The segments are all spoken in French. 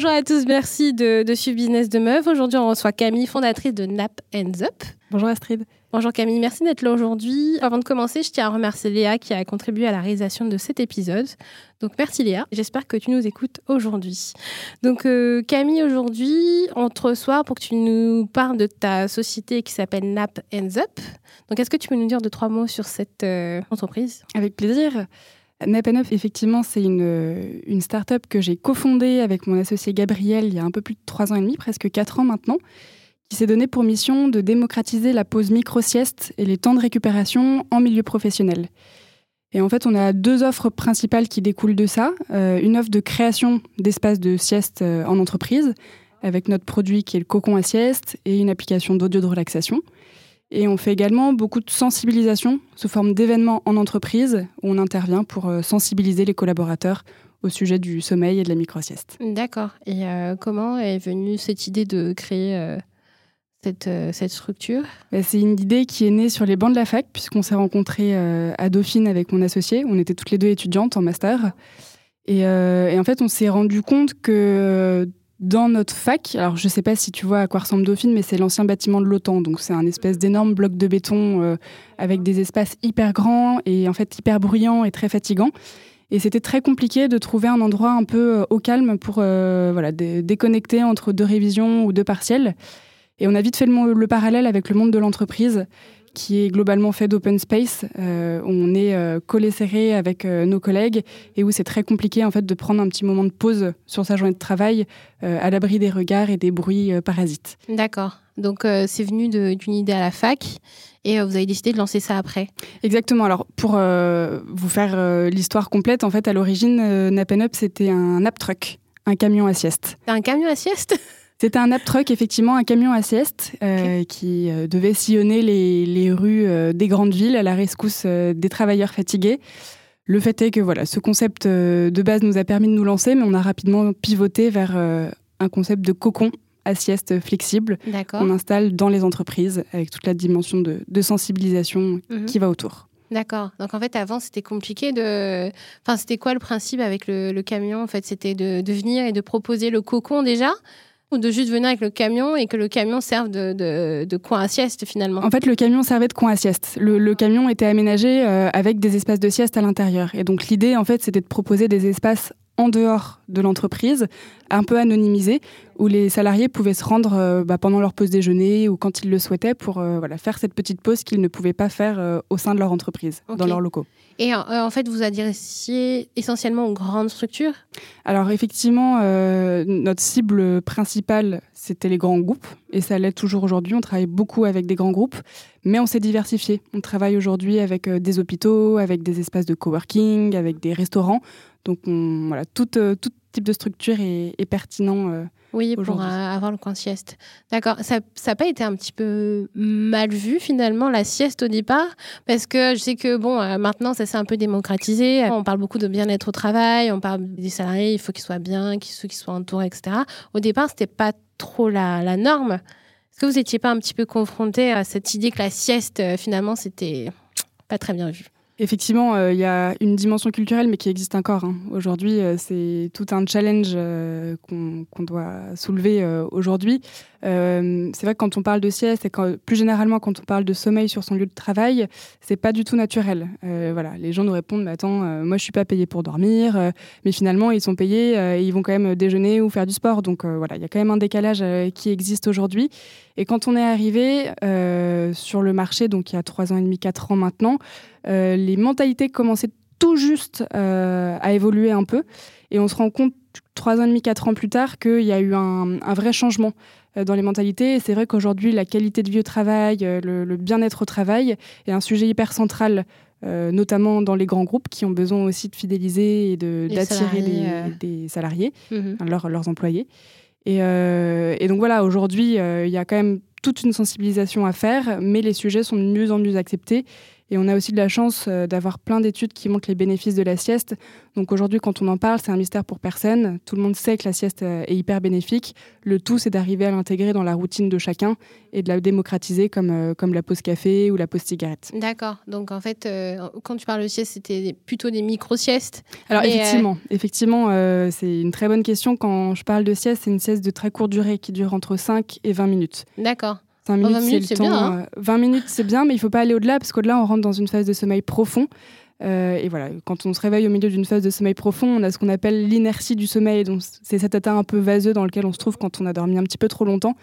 Bonjour à tous, merci de, de suivre Business de Meuf. Aujourd'hui, on reçoit Camille, fondatrice de Nap Ends Up. Bonjour Astrid. Bonjour Camille, merci d'être là aujourd'hui. Avant de commencer, je tiens à remercier Léa qui a contribué à la réalisation de cet épisode. Donc merci Léa, j'espère que tu nous écoutes aujourd'hui. Donc euh, Camille, aujourd'hui, on te reçoit pour que tu nous parles de ta société qui s'appelle Nap Ends Up. Donc est-ce que tu peux nous dire deux, trois mots sur cette euh, entreprise? Avec plaisir. Nap Up, effectivement, c'est une, une start-up que j'ai cofondée avec mon associé Gabriel il y a un peu plus de trois ans et demi, presque quatre ans maintenant qui s'est donné pour mission de démocratiser la pause micro-sieste et les temps de récupération en milieu professionnel. Et en fait, on a deux offres principales qui découlent de ça. Euh, une offre de création d'espaces de sieste euh, en entreprise, avec notre produit qui est le cocon à sieste, et une application d'audio de relaxation. Et on fait également beaucoup de sensibilisation sous forme d'événements en entreprise, où on intervient pour euh, sensibiliser les collaborateurs au sujet du sommeil et de la micro-sieste. D'accord. Et comment est venue cette idée de créer cette, euh, cette structure? Bah, C'est une idée qui est née sur les bancs de la fac, puisqu'on s'est rencontrés euh, à Dauphine avec mon associé. On était toutes les deux étudiantes en master. Et, euh, et en fait, on s'est rendu compte que dans notre fac, alors je ne sais pas si tu vois à quoi ressemble Dauphine, mais c'est l'ancien bâtiment de l'OTAN. Donc c'est un espèce d'énorme bloc de béton avec des espaces hyper grands et en fait hyper bruyants et très fatigants. Et c'était très compliqué de trouver un endroit un peu au calme pour voilà, déconnecter entre deux révisions ou deux partiels. Et on a vite fait le, parallèle avec le monde de l'entreprise qui est globalement fait d'open space. Euh, on est euh, collé serré avec euh, nos collègues et où c'est très compliqué en fait de prendre un petit moment de pause sur sa journée de travail à l'abri des regards et des bruits parasites. D'accord. Donc c'est venu d'une idée à la fac et vous avez décidé de lancer ça après. Exactement. Alors pour vous faire l'histoire complète, en fait à l'origine Napen Up c'était un nap truck, un camion à sieste. Un camion à sieste? C'était un nap truck, effectivement, un camion à sieste euh, qui euh, devait sillonner les, rues euh, des grandes villes à la rescousse des travailleurs fatigués. Le fait est que voilà, ce concept de base nous a permis de nous lancer, mais on a rapidement pivoté vers un concept de cocon à sieste flexible qu'on installe dans les entreprises avec toute la dimension de, sensibilisation mhm. qui va autour. D'accord. Donc en fait, avant, c'était compliqué de. Enfin, c'était quoi le principe avec le, camion En fait, c'était de, de, venir et de proposer le cocon déjà? Ou de juste venir avec le camion et que le camion serve de, de, coin à sieste finalement En fait, le camion servait de coin à sieste. Le, camion était aménagé euh, avec des espaces de sieste à l'intérieur. Et donc l'idée, en fait, c'était de proposer des espaces en dehors de l'entreprise, un peu anonymisés, où les salariés pouvaient se rendre euh, bah, pendant leur pause déjeuner ou quand ils le souhaitaient pour euh, voilà, faire cette petite pause qu'ils ne pouvaient pas faire au sein de leur entreprise, dans leurs locaux. Et euh, en fait, vous adressiez essentiellement aux grandes structures? Alors effectivement, euh, notre cible principale, c'était les grands groupes, et ça l'est toujours aujourd'hui. On travaille beaucoup avec des grands groupes, mais on s'est diversifié. On travaille aujourd'hui avec euh, des hôpitaux, avec des espaces de coworking, avec des restaurants. Donc voilà, tout, type de structure est pertinent oui, pour avoir le coin sieste. D'accord. Ça n'a pas été un petit peu mal vu finalement la sieste au départ? Parce que je sais que bon, euh, maintenant ça s'est un peu démocratisé. On parle beaucoup de bien-être au travail, on parle des salariés, il faut qu'ils soient bien, qu'ils soient entourés, etc. Au départ, c'était pas trop la, la norme. Est-ce que vous n'étiez pas un petit peu confronté à cette idée que la sieste, euh, finalement, c'était pas très bien vu? Effectivement, euh, il y a une dimension culturelle, mais qui existe encore. Hein. Aujourd'hui, euh, c'est tout un challenge euh, qu'on doit soulever aujourd'hui. C'est vrai que quand on parle de sieste et plus généralement quand on parle de sommeil sur son lieu de travail, c'est pas du tout naturel. voilà, les gens nous répondent mais attends, moi je suis pas payé pour dormir, mais finalement ils sont payés et ils vont quand même déjeuner ou faire du sport. Donc voilà, il y a quand même un décalage qui existe aujourd'hui. Et quand on est arrivé sur le marché, donc il y a trois ans et demi, quatre ans maintenant. Euh, les mentalités commençaient tout juste euh, à évoluer un peu. Et on se rend compte, trois ans et demi, quatre ans plus tard, qu'il y a eu un, vrai changement euh, dans les mentalités. Et c'est vrai qu'aujourd'hui, la qualité de vie au travail, le, bien-être au travail est un sujet hyper central, notamment dans les grands groupes qui ont besoin aussi de fidéliser et d'attirer des, salariés, mhm. leurs, employés. Et, et, donc voilà, aujourd'hui, il y a quand même toute une sensibilisation à faire, mais les sujets sont de mieux en mieux acceptés. Et on a aussi de la chance euh, d'avoir plein d'études qui montrent les bénéfices de la sieste. Donc aujourd'hui, quand on en parle, c'est un mystère pour personne. Tout le monde sait que la sieste euh, est hyper bénéfique. Le tout, c'est d'arriver à l'intégrer dans la routine de chacun et de la démocratiser comme, euh, comme la pause café ou la pause cigarette. D'accord. Donc en fait, quand tu parles de sieste, c'était plutôt des micro-siestes. Alors effectivement, effectivement c'est une très bonne question. Quand je parle de sieste, c'est une sieste de très courte durée qui dure entre 5 et 20 minutes. D'accord. 20 minutes, c'est Bien, 20 hein. minutes, c'est bien, mais il faut pas aller au-delà, parce qu'au-delà, on rentre dans une phase de sommeil profond. Euh, et voilà, quand on se réveille au milieu d'une phase de sommeil profond, on a ce qu'on appelle l'inertie du sommeil. Donc, c'est cet état un peu vaseux dans lequel on se trouve quand on a dormi un petit peu trop longtemps.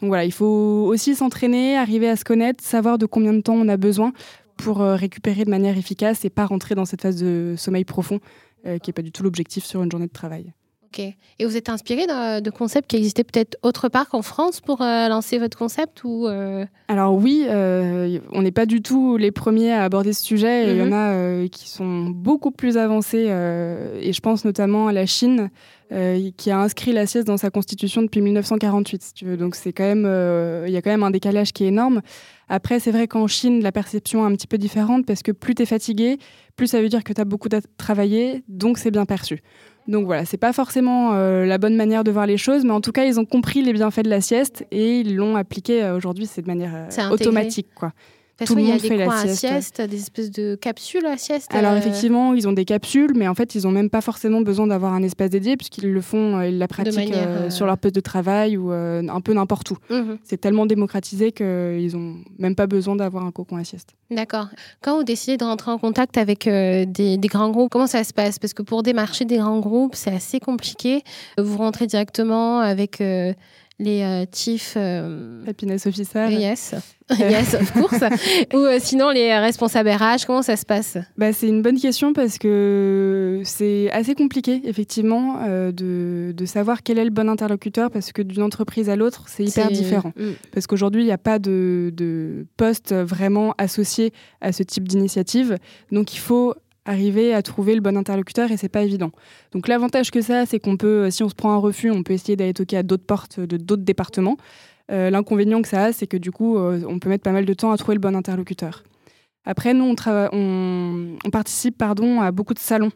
Donc voilà, il faut aussi s'entraîner, arriver à se connaître, savoir de combien de temps on a besoin pour euh, récupérer de manière efficace et pas rentrer dans cette phase de sommeil profond, euh, qui n'est pas du tout l'objectif sur une journée de travail. Et vous êtes inspiré de, concepts qui existaient peut-être autre part qu'en France pour euh, lancer votre concept ou euh? Alors oui, euh, on n'est pas du tout les premiers à aborder ce sujet. Il y en mhm. a qui sont beaucoup plus avancés. et je pense notamment à la Chine, qui a inscrit la sieste dans sa constitution depuis 1948. Si tu veux. Donc c'est quand même, il y a quand même un décalage qui est énorme. Après, c'est vrai qu'en Chine, la perception est un petit peu différente parce que plus tu es fatigué, plus ça veut dire que tu as beaucoup travaillé, donc c'est bien perçu. Donc voilà, c'est pas forcément euh, la bonne manière de voir les choses, mais en tout cas, ils ont compris les bienfaits de la sieste et ils l'ont appliqué euh, aujourd'hui, c'est de manière euh, automatique. Quoi. Tout le monde fait la sieste. des espèces de capsules à sieste. Alors effectivement, ils ont des capsules, mais en fait, ils n'ont même pas forcément besoin d'avoir un espace dédié puisqu'ils le font, ils la pratiquent sur leur poste de travail ou un peu n'importe où. Mhm. C'est tellement démocratisé qu'ils n'ont même pas besoin d'avoir un cocon à sieste. D'accord. Quand vous décidez de rentrer en contact avec des, des, grands groupes, comment ça se passe? Parce que pour démarcher des grands groupes, c'est assez compliqué. Vous rentrez directement avec les euh, chief euh, happiness officer. Yes, yes, of course. Ou euh, sinon les responsables RH, comment ça se passe? Bah, C'est une bonne question parce que c'est assez compliqué, effectivement, de, de, savoir quel est le bon interlocuteur parce que d'une entreprise à l'autre, c'est hyper différent. Mm. Parce qu'aujourd'hui, il n'y a pas de, de poste vraiment associé à ce type d'initiative. Donc il faut arriver à trouver le bon interlocuteur et c'est pas évident. Donc l'avantage que ça, c'est qu'on peut, si on se prend un refus, on peut essayer d'aller toquer à d'autres portes de d'autres départements. Euh, l'inconvénient que ça a, c'est que du coup, euh, on peut mettre pas mal de temps à trouver le bon interlocuteur. Après, nous, on, participe pardon, à beaucoup de salons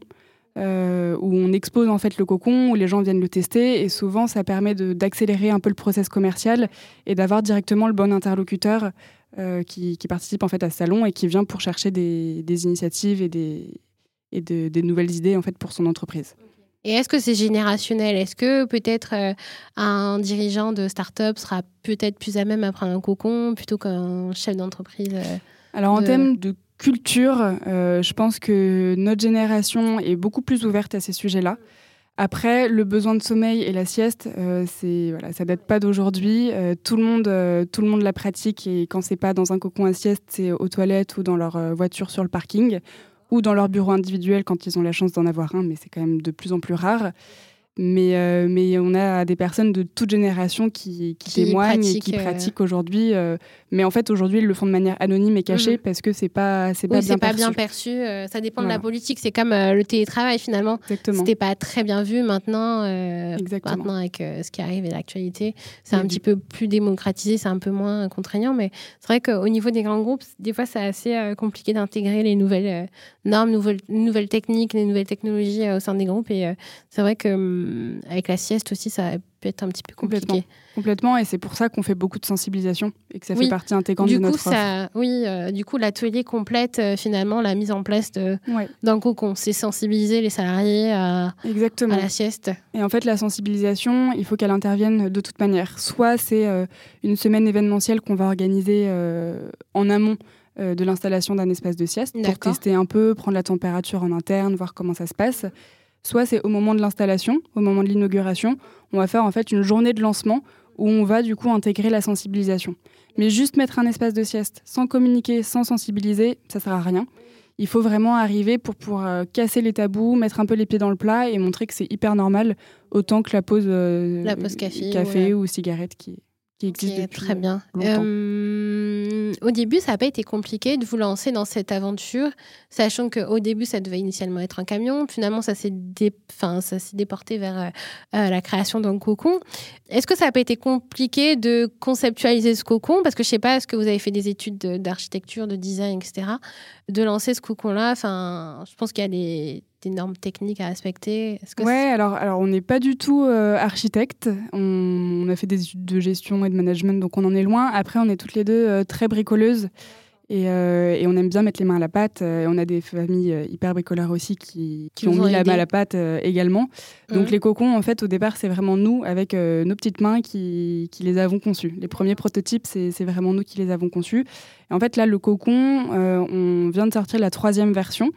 euh, où on expose en fait le cocon, où les gens viennent le tester, et souvent, ça permet d'accélérer un peu le process commercial et d'avoir directement le bon interlocuteur euh, qui, participe en fait à ce salon et qui vient pour chercher des, initiatives et, des, et des nouvelles idées en fait pour son entreprise. Et est-ce que c'est générationnel? Est-ce que peut-être euh, un dirigeant de start-up sera peut-être plus à même prendre un cocon plutôt qu'un chef d'entreprise euh, Alors en termes de culture, je pense que notre génération est beaucoup plus ouverte à ces sujets-là. Après, le besoin de sommeil et la sieste, euh, c'est voilà, ça date pas d'aujourd'hui. Euh, tout le monde, euh, tout le monde la pratique et quand c'est pas dans un cocon à sieste, c'est aux toilettes ou dans leur voiture sur le parking ou dans leur bureau individuel quand ils ont la chance d'en avoir un, mais c'est quand même de plus en plus rare. Mais, euh, mais on a des personnes de toute génération qui, qui, témoignent et qui pratiquent aujourd'hui. Euh, mais en fait, aujourd'hui, ils le font de manière anonyme et cachée mhm. parce que c'est pas, c'est pas, bien, pas perçu. bien perçu. Euh, ça dépend de la politique. C'est comme le télétravail finalement. C'était pas très bien vu maintenant. maintenant, avec ce qui arrive et l'actualité, c'est un petit peu plus démocratisé, c'est un peu moins contraignant. Mais c'est vrai qu'au niveau des grands groupes, des fois, c'est assez compliqué d'intégrer les nouvelles normes, nouvelles, nouvelles techniques, les nouvelles technologies au sein des groupes. Et c'est vrai que euh, avec la sieste aussi, ça peut être un petit peu compliqué. Complètement, et c'est pour ça qu'on fait beaucoup de sensibilisation et que ça fait partie intégrante du de notre coup, ça, Oui, euh, du coup, l'atelier complète euh, finalement la mise en place d'un cocon. C'est sensibiliser les salariés à, à, la sieste. Et en fait, la sensibilisation, il faut qu'elle intervienne de toute manière. Soit c'est une semaine événementielle qu'on va organiser en amont de l'installation d'un espace de sieste pour tester un peu, prendre la température en interne, voir comment ça se passe soit c'est au moment de l'installation, au moment de l'inauguration, on va faire en fait une journée de lancement où on va du coup intégrer la sensibilisation. Mais juste mettre un espace de sieste sans communiquer, sans sensibiliser, ça sert à rien. Il faut vraiment arriver pour, pour euh, casser les tabous, mettre un peu les pieds dans le plat et montrer que c'est hyper normal, autant que la pause, euh, la pause café, café ou cigarette qui, qui existe depuis Très bien. Euh, au début, ça n'a pas été compliqué de vous lancer dans cette aventure, sachant qu'au début, ça devait initialement être un camion. Finalement, ça s'est déporté vers euh, la création d'un cocon. Est-ce que ça n'a pas été compliqué de conceptualiser ce cocon? Parce que je ne sais pas, est-ce que vous avez fait des études d'architecture, de, design, etc. De lancer ce cocon-là, enfin, je pense qu'il y a des des normes techniques à respecter Oui, Ouais, alors, alors on n'est pas du tout euh, architecte. On, a fait des études de gestion et de management, donc on en est loin. Après, on est toutes les deux euh, très bricoleuses et, euh, et, on aime bien mettre les mains à la pâte. Et on a des familles hyper bricoleurs aussi qui, qui, ont mis la main à la pâte également. Donc mmh. les cocons, en fait, au départ, c'est vraiment nous, avec nos petites mains, qui, qui, les avons conçus. Les premiers prototypes, c'est vraiment nous qui les avons conçus. Et en fait, là, le cocon, on vient de sortir la troisième version.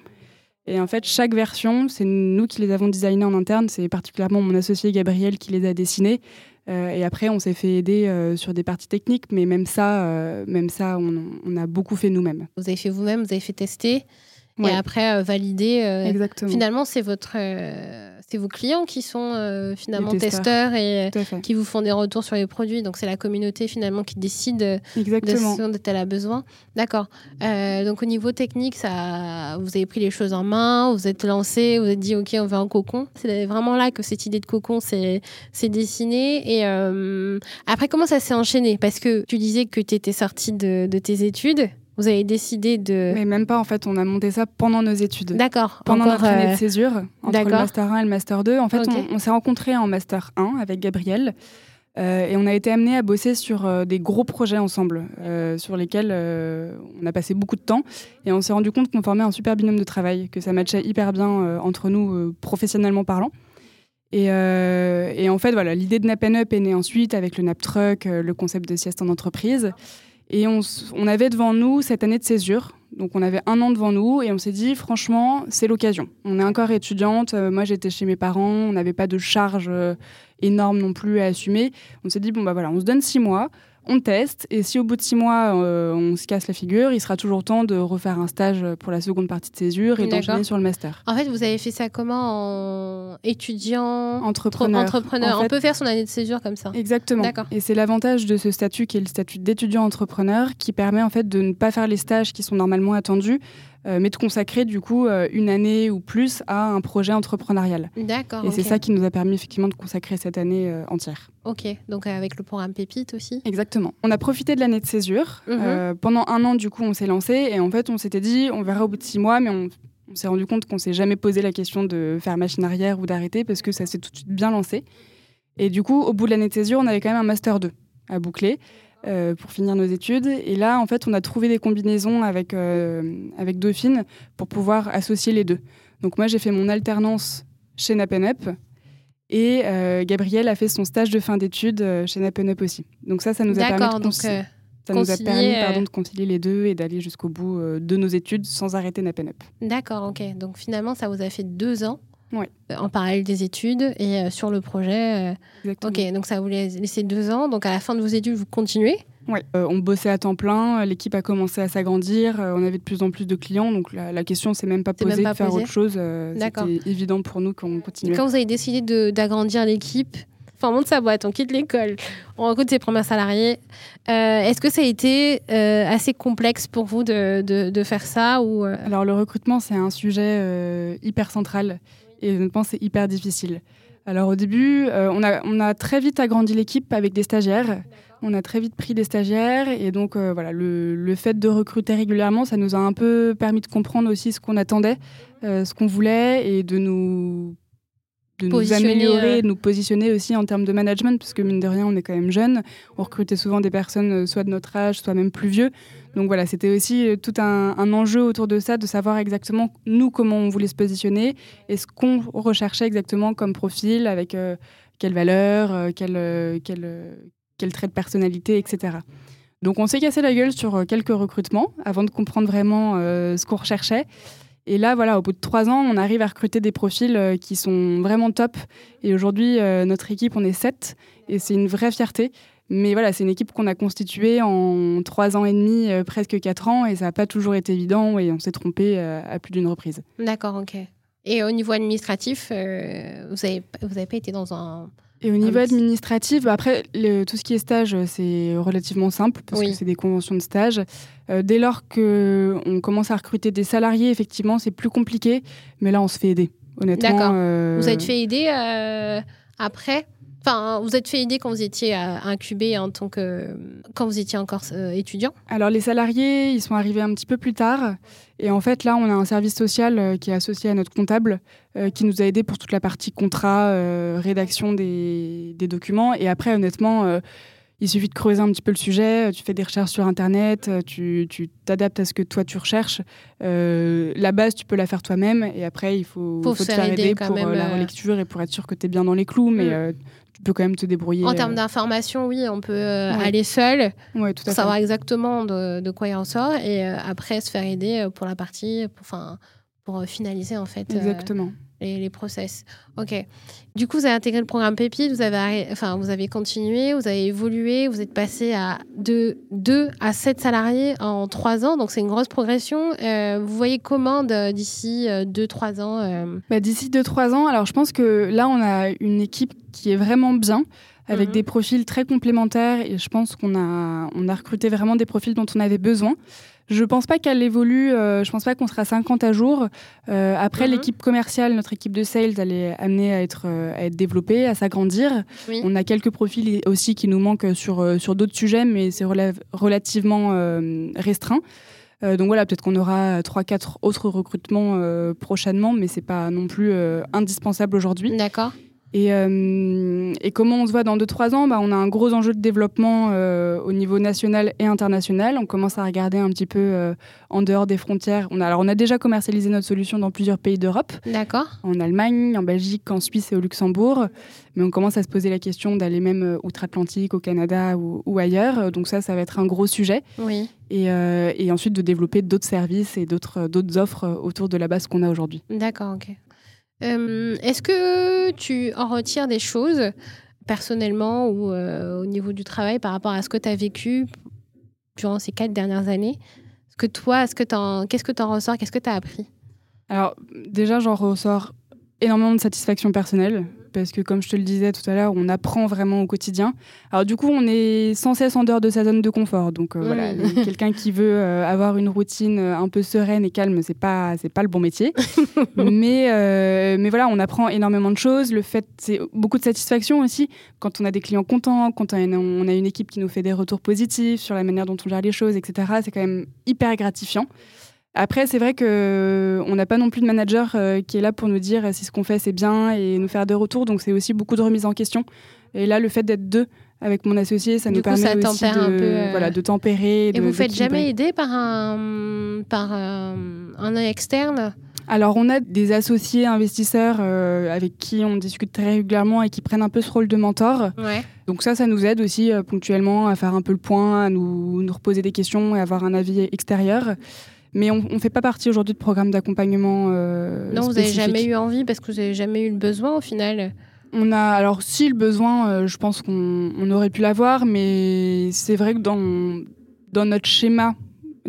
Et en fait, chaque version, c'est nous qui les avons designés en interne. C'est particulièrement mon associé Gabriel qui les a dessinés. Euh, et après, on s'est fait aider euh, sur des parties techniques, mais même ça, euh, même ça, on, a beaucoup fait nous-mêmes. Vous avez fait vous-même, vous avez fait tester, et après valider. Exactement. Finalement, c'est votre c'est vos clients qui sont euh, finalement testeurs. et qui vous font des retours sur les produits. Donc c'est la communauté finalement qui décide Exactement. de ce dont elle a besoin. D'accord. Euh, donc au niveau technique, ça, vous avez pris les choses en main, vous êtes lancé, vous êtes dit ok on veut un cocon. C'est vraiment là que cette idée de cocon s'est dessinée. Et euh, après comment ça s'est enchaîné? Parce que tu disais que tu étais sortie de, de tes études. Vous avez décidé de... Mais même pas, en fait, on a monté ça pendant nos études. D'accord. Pendant notre année de euh, césure, entre le Master 1 et le Master 2. En fait, on, s'est rencontrés en Master 1 avec Gabriel. Euh, et on a été amenés à bosser sur euh, des gros projets ensemble, sur lesquels on a passé beaucoup de temps. Et on s'est rendu compte qu'on formait un super binôme de travail, que ça matchait hyper bien entre nous, professionnellement parlant. Et, et, en fait, voilà, l'idée de Nap Up est née ensuite avec le Nap Truck, le concept de sieste en entreprise. Et on, avait devant nous cette année de césure. Donc on avait un an devant nous et on s'est dit franchement c'est l'occasion. On est encore étudiante, euh, moi j'étais chez mes parents, on n'avait pas de charge euh, énorme non plus à assumer. On s'est dit bon bah voilà on se donne six mois, on teste, et si au bout de six mois, euh, on se casse la figure, il sera toujours temps de refaire un stage pour la seconde partie de césure et d'enchaîner sur le master. En fait, vous avez fait ça comment En étudiant Entrepreneur. entrepreneur. on peut faire son année de césure comme ça Exactement. Et c'est l'avantage de ce statut qui est le statut d'étudiant entrepreneur qui permet en fait de ne pas faire les stages qui sont normalement attendus, mais de consacrer du coup euh, une année ou plus à un projet entrepreneurial. D'accord. Et c'est ça qui nous a permis effectivement de consacrer cette année euh, entière. Ok, donc avec le programme Pépite aussi Exactement. On a profité de l'année de césure. Mhm. pendant un an, du coup, on s'est lancé et en fait, on s'était dit, on verra au bout de six mois, mais on, on s'est rendu compte qu'on s'est jamais posé la question de faire machine arrière ou d'arrêter parce que ça s'est tout de suite bien lancé. Et du coup, au bout de l'année de césure, on avait quand même un master 2 à boucler. Euh, pour finir nos études. Et là, en fait, on a trouvé des combinaisons avec, euh, avec Dauphine pour pouvoir associer les deux. Donc moi, j'ai fait mon alternance chez Napenup et euh, Gabriel a fait son stage de fin d'études chez Napenup aussi. Donc ça, ça nous a permis de ça nous a permis pardon, de concilier les deux et d'aller jusqu'au bout de nos études sans arrêter Napenup. D'accord, ok. Donc finalement, ça vous a fait deux ans oui. en parallèle des études et euh, sur le projet. Euh, ok, donc ça vous laissé deux ans. Donc à la fin de vos études, vous continuez? Oui, euh, on bossait à temps plein, l'équipe a commencé à s'agrandir, on avait de plus en plus de clients, donc la, question s'est même pas posée de faire autre chose. C'était évident pour nous qu'on continuait. quand vous avez décidé d'agrandir l'équipe, enfin on monte sa boîte, on quitte l'école, on recrute ses premiers salariés. Est-ce que ça a été assez complexe pour vous de, de, de faire ça ou Alors le recrutement, c'est un sujet hyper central et honnêtement, c'est hyper difficile. Alors au début, euh, on, a, on a très vite agrandi l'équipe avec des stagiaires. On a très vite pris des stagiaires et donc euh, voilà, le, le, fait de recruter régulièrement, ça nous a un peu permis de comprendre aussi ce qu'on attendait, euh, ce qu'on voulait et de nous de nous améliorer, de nous positionner aussi en termes de management, parce que mine de rien, on est quand même jeune. On recrutait souvent des personnes soit de notre âge, soit même plus vieux. Donc voilà, c'était aussi euh, tout un, enjeu autour de ça, de savoir exactement nous comment on voulait se positionner et ce qu'on recherchait exactement comme profil, avec euh, quelle valeur, euh, quel, quel, trait de personnalité, etc. Donc on s'est cassé la gueule sur quelques recrutements avant de comprendre vraiment ce qu'on recherchait. Et là, voilà, au bout de trois ans, on arrive à recruter des profils qui sont vraiment top. Et aujourd'hui, notre équipe, on est sept. Et c'est une vraie fierté. Mais voilà, c'est une équipe qu'on a constituée en trois ans et demi, euh, presque quatre ans, et ça n'a pas toujours été évident, et on s'est trompé euh, à plus d'une reprise. D'accord, ok. Et au niveau administratif, euh, vous n'avez pas été dans un Et au niveau administratif, bah, après, tout ce qui est stage, c'est relativement simple parce que c'est des conventions de stage. Euh, dès lors qu'on commence à recruter des salariés, effectivement, c'est plus compliqué. Mais là, on se fait aider, honnêtement. D'accord. Vous êtes fait aider après? Enfin, vous êtes fait aider quand vous étiez incubé en tant que quand vous étiez encore euh, étudiant? Alors les salariés, ils sont arrivés un petit peu plus tard. Et en fait là, on a un service social euh, qui est associé à notre comptable euh, qui nous a aidé pour toute la partie contrat, rédaction des, des, documents. Et après honnêtement il suffit de creuser un petit peu le sujet, tu fais des recherches sur Internet, tu t'adaptes à ce que toi tu recherches. la base, tu peux la faire toi-même. Et après, il faut, faut, te faire aider, pour la relecture et pour être sûr que tu es bien dans les clous. Mais mm tu peux quand même te débrouiller. En termes euh. d'information, oui, on peut euh, aller seul ouais, tout pour savoir exactement de, quoi il en sort et euh, après se faire aider pour la partie, pour, pour finaliser en fait. Exactement les, les, process. Ok. Du coup, vous avez intégré le programme Pépite, vous avez, enfin, vous avez continué, vous avez évolué, vous êtes passé à 2, 2 à 7 salariés en 3 ans, donc c'est une grosse progression. Euh, vous voyez comment d'ici 2-3 ans euh? bah, D'ici 2-3 ans, alors je pense que là, on a une équipe qui est vraiment bien avec mhm. des profils très complémentaires et je pense qu'on a, on a recruté vraiment des profils dont on avait besoin. Je pense pas qu'elle évolue. Euh, je pense pas qu'on sera 50 à jour. Euh, après, mhm. l'équipe commerciale, notre équipe de sales, elle est amenée à être, euh, à être développée, à s'agrandir. On a quelques profils aussi qui nous manquent sur, sur d'autres sujets, mais c'est relativement restreint. donc voilà, peut-être qu'on aura 3-4 autres recrutements prochainement, mais c'est pas non plus indispensable aujourd'hui. D'accord. Et, euh, et, comment on se voit dans 2-3 ans? Bah, On a un gros enjeu de développement euh, au niveau national et international. On commence à regarder un petit peu euh, en dehors des frontières. On a, alors, on a déjà commercialisé notre solution dans plusieurs pays d'Europe. D'accord. En Allemagne, en Belgique, en Suisse et au Luxembourg. Mais on commence à se poser la question d'aller même outre-Atlantique, au Canada ou, ou, ailleurs. Donc ça, ça va être un gros sujet. Oui. Et, et ensuite de développer d'autres services et d'autres offres autour de la base qu'on a aujourd'hui. D'accord, ok. Euh, est-ce que tu en retires des choses personnellement ou euh, au niveau du travail par rapport à ce que tu as vécu durant ces quatre dernières années? Que toi, ce que qu'est-ce que tu en ressors? Qu'est-ce que tu as appris? Alors, déjà, j'en ressors énormément de satisfaction personnelle parce que comme je te le disais tout à l'heure, on apprend vraiment au quotidien. Alors du coup, on est sans cesse en dehors de sa zone de confort. Donc euh, voilà, quelqu'un qui veut euh, avoir une routine euh, un peu sereine et calme, c'est pas c'est pas le bon métier. mais mais voilà, on apprend énormément de choses. Le fait, c'est beaucoup de satisfaction aussi quand on a des clients contents, quand on a une équipe qui nous fait des retours positifs sur la manière dont on gère les choses, etc. C'est quand même hyper gratifiant. Après, c'est vrai qu'on n'a pas non plus de manager euh, qui est là pour nous dire si ce qu'on fait c'est bien et nous faire des retours. Donc c'est aussi beaucoup de remise en question. Et là, le fait d'être deux avec mon associé, ça nous permet aussi de, un peu, euh, voilà, de tempérer. Et vous faites jamais aider par un, par un, un externe? Alors, on a des associés investisseurs euh, avec qui on discute très régulièrement et qui prennent un peu ce rôle de mentor. Ouais. Donc ça, ça nous aide aussi ponctuellement à faire un peu le point, à nous, nous reposer des questions et avoir un avis extérieur. Mais on ne fait pas partie aujourd'hui de programme d'accompagnement. Euh, non, vous n'avez jamais eu envie parce que vous n'avez jamais eu le besoin au final on a, alors si le besoin, euh, je pense qu'on aurait pu l'avoir, mais c'est vrai que dans, dans notre schéma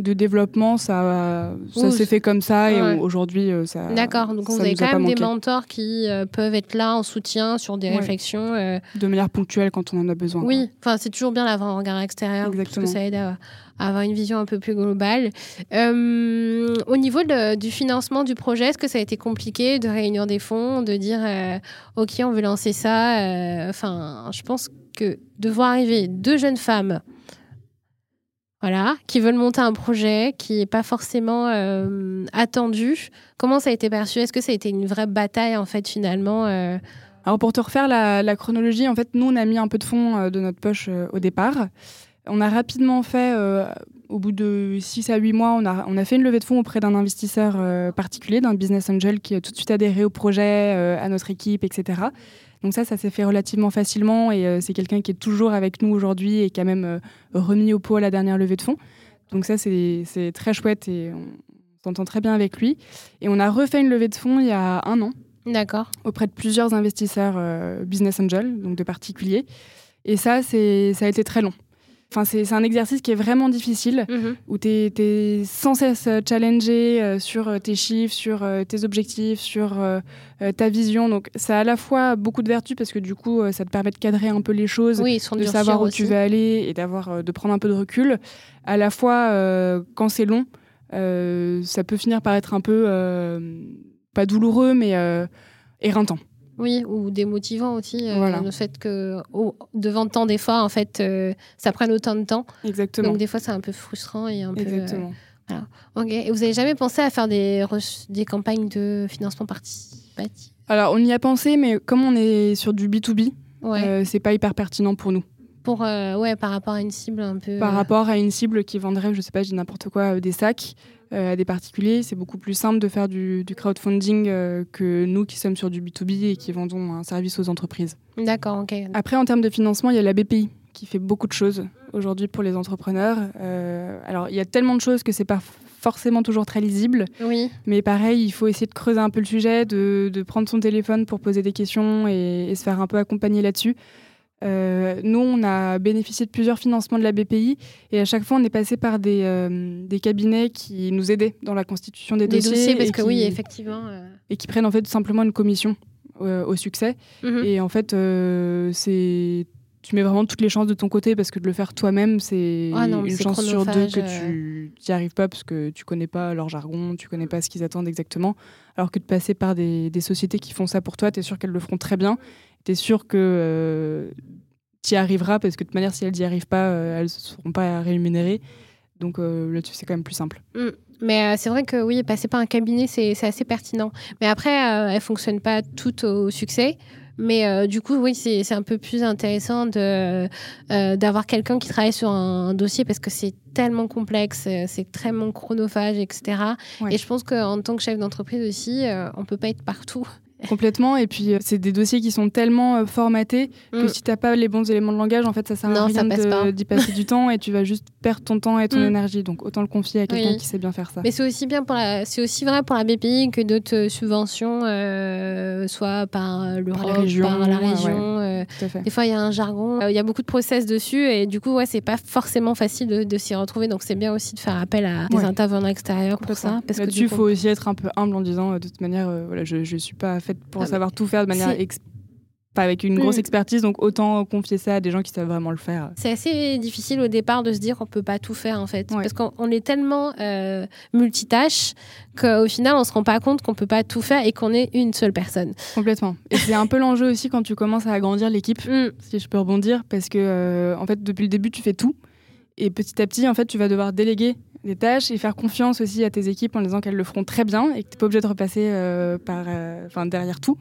de développement, ça, ça s'est fait comme ça et aujourd'hui, euh, ça. D'accord, donc vous avez quand même des mentors qui peuvent être là en soutien sur des réflexions. De manière ponctuelle quand on en a besoin. Oui, enfin c'est toujours bien d'avoir un regard extérieur Exactement. parce que ça aide à, avoir une vision un peu plus globale. Euh, au niveau du financement du projet, est-ce que ça a été compliqué de réunir des fonds, de dire euh, OK, on veut lancer ça euh, Enfin, je pense que de voir arriver deux jeunes femmes voilà, qui veulent monter un projet qui n'est pas forcément attendu. Comment ça a été perçu? Est-ce que ça a été une vraie bataille en fait finalement Alors pour te refaire la, chronologie, en fait nous on a mis un peu de fonds de notre poche au départ. On a rapidement fait, euh, au bout de 6 à 8 mois, on a, on a fait une levée de fonds auprès d'un investisseur euh, particulier, d'un business angel qui a tout de suite adhéré au projet, euh, à notre équipe, etc. Donc ça, ça s'est fait relativement facilement et c'est quelqu'un qui est toujours avec nous aujourd'hui et qui a même remis au pot à la dernière levée de fonds. Donc ça, c'est très chouette et on s'entend très bien avec lui. Et on a refait une levée de fonds il y a un an. D'accord. Auprès de plusieurs investisseurs business angel, donc de particuliers. Et ça, ça a été très long. Enfin, c'est un exercice qui est vraiment difficile, Mhm. où tu es, sans cesse euh, challengé euh, sur euh, tes chiffres, sur tes objectifs, sur ta vision. Donc, ça a à la fois beaucoup de vertus parce que du coup, ça te permet de cadrer un peu les choses, Oui, de savoir où aussi. tu veux aller et d'avoir, de prendre un peu de recul. À la fois, euh, quand c'est long, euh, ça peut finir par être un peu, euh, pas douloureux, mais éreintant. Oui, ou démotivant aussi. euh, Voilà. Le fait que devant tant d'efforts, en fait, euh, ça prenne autant de temps. Exactement. Donc des fois, c'est un peu frustrant et un peu. Exactement. Ok. Et vous avez jamais pensé à faire des, des campagnes de financement participatif? Alors, on y a pensé, mais comme on est sur du B2B, Ouais. euh, c'est pas hyper pertinent pour nous. Pour euh, ouais, par rapport à une cible un peu. Par euh, rapport à une cible qui vendrait, je sais pas, je dis n'importe quoi, euh, des sacs euh, à des particuliers, c'est beaucoup plus simple de faire du, du crowdfunding que nous qui sommes sur du B2B et qui vendons un service aux entreprises. D'accord. Ok. Après, en termes de financement, il y a la BPI qui fait beaucoup de choses aujourd'hui pour les entrepreneurs. Alors, il y a tellement de choses que c'est pas forcément toujours très lisible, Oui. mais pareil, il faut essayer de creuser un peu le sujet, de, de prendre son téléphone pour poser des questions et, et se faire un peu accompagner là-dessus. Euh, nous, on a bénéficié de plusieurs financements de la BPI et à chaque fois, on est passé par des, euh, des cabinets qui nous aidaient dans la constitution des, Des dossiers, dossiers, parce et que qui, oui, effectivement. euh, et qui prennent en fait simplement une commission au succès. mhm. Et en fait, c'est tu mets vraiment toutes les chances de ton côté parce que de le faire toi-même, c'est Ah une chance sur deux que tu n'y arrives pas parce que tu connais pas leur jargon, tu connais pas ce qu'ils attendent exactement. Alors que de passer par des, des sociétés qui font ça pour toi, tu es sûr qu'elles le feront très bien. Tu es sûr que tu y arriveras parce que de toute manière, si elles n'y arrivent pas, euh, elles ne seront pas rémunérées. Donc euh, là-dessus, c'est quand même plus simple. Mais euh, c'est vrai que oui, passer par un cabinet, c'est assez pertinent. Mais après, euh, elles ne fonctionnent pas toutes au succès. Mais euh, du coup, oui, c'est un peu plus intéressant de, euh, d'avoir quelqu'un qui travaille sur un dossier parce que c'est tellement complexe, euh, c'est tellement chronophage, etc. Ouais. Et je pense qu'en tant que chef d'entreprise aussi, euh, on peut pas être partout. Complètement. Et puis, euh, c'est des dossiers qui sont tellement euh, formatés que Mm. si t'as pas les bons éléments de langage, en fait, ça sert Non, à rien de- pas. d'y passer du temps et tu vas juste perdre ton temps et ton Mm. énergie. Donc, autant le confier à quelqu'un Oui. qui sait bien faire ça. Mais c'est aussi bien pour la, c'est aussi vrai pour la BPI que d'autres subventions, euh, soit par l'Europe, Par la région, par la ouais, euh, à. Des fois, il y a un jargon, euh, il y a beaucoup de process dessus, et du coup, ouais, c'est pas forcément facile de, de s'y retrouver. Donc, c'est bien aussi de faire appel à des Ouais. intervenants extérieurs pour ça. Parce que Là-dessus, il faut aussi être un peu humble en disant, euh, de toute manière, euh, voilà, je ne suis pas faite pour Ah, mais savoir tout faire de manière pas avec une grosse Mm. expertise, donc autant confier ça à des gens qui savent vraiment le faire. C'est assez difficile au départ de se dire qu'on peut pas tout faire en fait, Ouais. parce qu'on on est tellement euh, multitâche qu'au final on se rend pas compte qu'on peut pas tout faire et qu'on est une seule personne. Complètement. Et c'est un peu l'enjeu aussi quand tu commences à agrandir l'équipe. Mm. si je peux rebondir, parce que euh, en fait, depuis le début, tu fais tout, et petit à petit, en fait, tu vas devoir déléguer des tâches et faire confiance aussi à tes équipes en disant qu'elles le feront très bien et que tu n'es pas obligé de repasser euh, par, euh, enfin, derrière tout.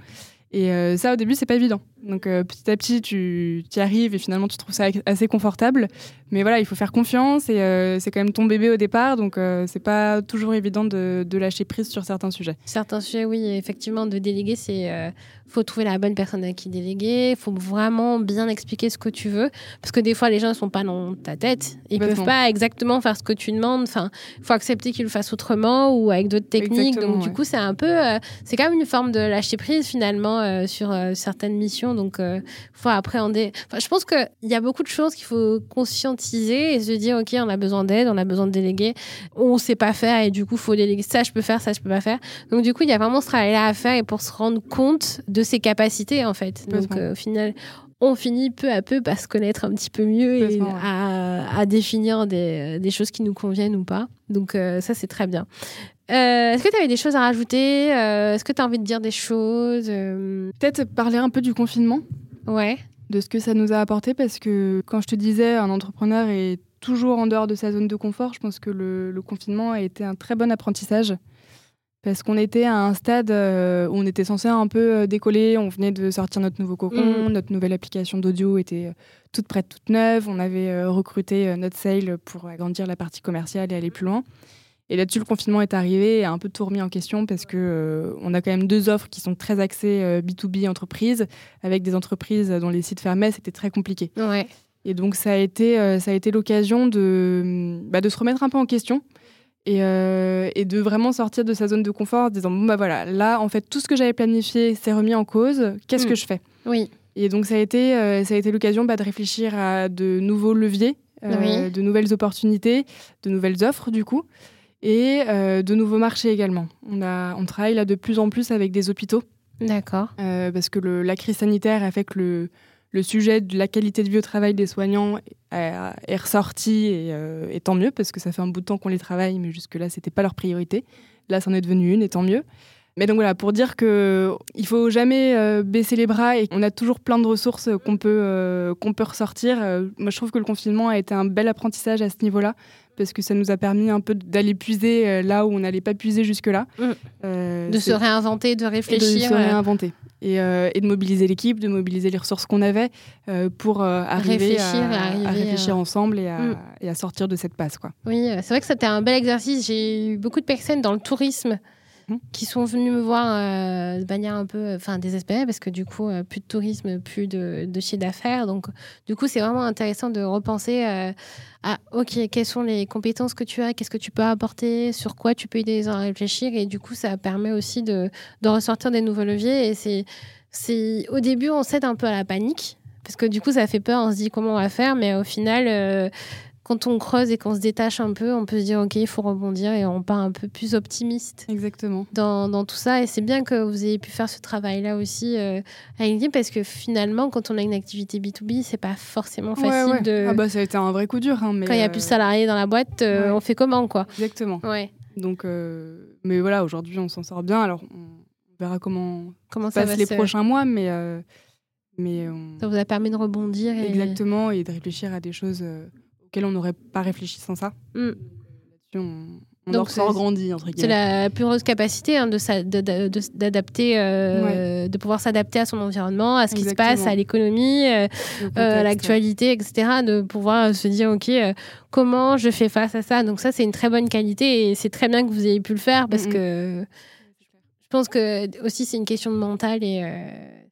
Et euh, ça, au début, c'est pas évident. Donc, petit à petit, tu y arrives et finalement, tu trouves ça assez confortable. Mais voilà, il faut faire confiance et c'est quand même ton bébé au départ, donc c'est pas toujours évident de, lâcher prise sur certains sujets. Certains sujets, oui, effectivement, de déléguer, c'est faut trouver la bonne personne à qui déléguer, faut vraiment bien expliquer ce que tu veux, parce que des fois les gens ne sont pas dans ta tête, ils peuvent Complètement. pas exactement faire ce que tu demandes. Enfin, il faut accepter qu'ils le fassent autrement ou avec d'autres techniques. Exactement, Donc du coup, c'est un peu, euh, c'est quand même une forme de lâcher prise finalement euh, sur euh, certaines missions. Donc il faut appréhender. Enfin, je pense que il y a beaucoup de choses qu'il faut conscientiser et se dire ok, on a besoin d'aide, on a besoin de déléguer, on sait pas faire et du coup faut déléguer. Ça, je peux faire, ça, je peux pas faire. Donc du coup, il y a vraiment ce travail-là à faire et pour se rendre compte de ses capacités en fait. Donc euh, au final, on finit peu à peu par se connaître un petit peu mieux et à, à définir des, des choses qui nous conviennent ou pas. Donc euh, ça, c'est très bien. Euh, Est-ce que tu avais des choses à rajouter? Euh, Est-ce que tu as envie de dire des choses? Euh, Peut-être parler un peu du confinement. Ouais. de ce que ça nous a apporté parce que quand je te disais un entrepreneur est toujours en dehors de sa zone de confort, je pense que le, le confinement a été un très bon apprentissage parce qu'on était à un stade euh, où on était censé un peu euh, décoller, on venait de sortir notre nouveau cocon, Mhm. notre nouvelle application d'audio était euh, toute prête, toute neuve, on avait recruté notre sale pour agrandir la partie commerciale et aller plus loin. Et là-dessus, le confinement est arrivé et a un peu tout remis en question parce que euh, on a quand même deux offres qui sont très axées euh, B2B entreprises, avec des entreprises dont les sites fermaient, c'était très compliqué. Ouais. Et donc ça a été, euh, ça a été l'occasion de, bah, de se remettre un peu en question et, euh, et de vraiment sortir de sa zone de confort en disant, bon bah voilà, là en fait tout ce que j'avais planifié s'est remis en cause, qu'est-ce Mm. que je fais? Oui. Et donc ça a été, euh, ça a été l'occasion bah, de réfléchir à de nouveaux leviers de nouvelles opportunités, de nouvelles offres du coup, et de nouveaux marchés également. On, a, on travaille là de plus en plus avec des hôpitaux. D'accord. parce que le, la crise sanitaire a fait que le, le sujet de la qualité de vie au travail des soignants est ressorti et, tant mieux parce que ça fait un bout de temps qu'on les travaille, mais jusque-là, c'était pas leur priorité. Là, c'en est devenu une et tant mieux. Mais donc voilà, pour dire que il faut jamais euh, baisser les bras et qu'on a toujours plein de ressources qu'on peut, euh, qu'on peut ressortir. Euh, moi, je trouve que le confinement a été un bel apprentissage à ce niveau-là parce que ça nous a permis un peu d'aller puiser là où on n'allait pas puiser jusque-là. Mm. de se réinventer, de réfléchir. de se réinventer. Et, et de mobiliser l'équipe, de mobiliser les ressources qu'on avait pour arriver réfléchir, à, réfléchir ensemble et à, mm. et à, sortir de cette passe. Quoi. Oui, c'est vrai que c'était un bel exercice. J'ai eu beaucoup de personnes dans le tourisme. Qui sont venus me voir euh, de manière un peu enfin désespérée parce que du coup euh, plus de tourisme plus de, de d'affaires. Donc du coup c'est vraiment intéressant de repenser euh, à ok quelles sont les compétences que tu as qu'est-ce que tu peux apporter sur quoi tu peux aider les gens à réfléchir. Et du coup ça permet aussi de, de ressortir des nouveaux leviers. Et c'est c'est au début on cède un peu à la panique parce que du coup ça fait peur on se dit comment on va faire mais au final quand on creuse et qu'on se détache un peu, on peut se dire ok, il faut rebondir et on part un peu plus optimiste. Exactement. Dans, dans tout ça. Et c'est bien que vous ayez pu faire ce travail-là aussi euh, avec parce que finalement, quand on a une activité B2B, c'est pas forcément facile de. Ah bah ça a été un vrai coup dur. Hein, mais quand il n'y a plus de euh, salariés dans la boîte, euh, on fait comment quoi? Exactement. Ouais. Donc, euh, mais voilà, aujourd'hui, on s'en sort bien. Alors, on verra comment, comment ça passe les prochains mois, mais. mais Ça vous a permis de rebondir. Et... Exactement, et de réfléchir à des choses auquel on n'aurait pas réfléchi sans ça. Mm. on, on Donc, en grandi, entre C'est la plus heureuse capacité hein, de d'adapter, euh, de, pouvoir s'adapter à son environnement, à ce qui se passe, à l'économie, euh, euh, à l'actualité, etc. De pouvoir se dire, OK, comment je fais face à ça? Donc ça, c'est une très bonne qualité et c'est très bien que vous ayez pu le faire parce que je pense que aussi c'est une question de mental et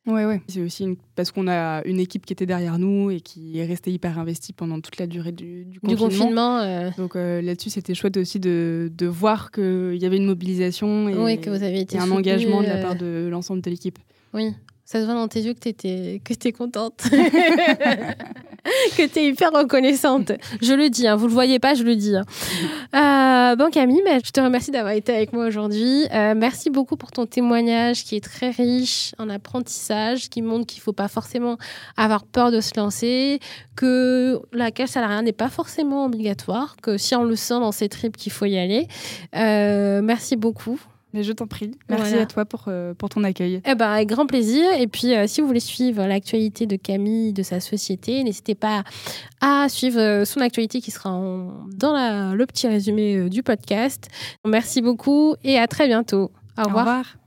Ouais, ouais. C'est aussi parce qu'on a une équipe qui était derrière nous et qui est restée hyper investie pendant toute la durée du, du confinement. Euh. Donc euh, là-dessus, c'était chouette aussi de, de voir qu'il y avait une mobilisation et, que vous avez été un engagement de la euh. part de l'ensemble de l'équipe. Oui. Ça se voit dans tes yeux que tu étais contente. que tu es hyper reconnaissante. Je le dis, hein, vous le voyez pas, je le dis. Hein. Euh, bon Camille, je te remercie d'avoir été avec moi aujourd'hui. Euh, merci beaucoup pour ton témoignage qui est très riche en apprentissage, qui montre qu'il faut pas forcément avoir peur de se lancer, que la cache salariale n'est pas forcément obligatoire, que si on le sent dans ses tripes qu'il faut y aller. Euh, merci beaucoup. Mais je t'en prie. Merci à toi pour, euh, pour ton accueil. Eh ben, avec grand plaisir. Et puis, euh, si vous voulez suivre l'actualité de Camille, de sa société, n'hésitez pas à suivre euh, son actualité qui sera dans le petit résumé du podcast. Merci beaucoup et à très bientôt. Au revoir. Au revoir.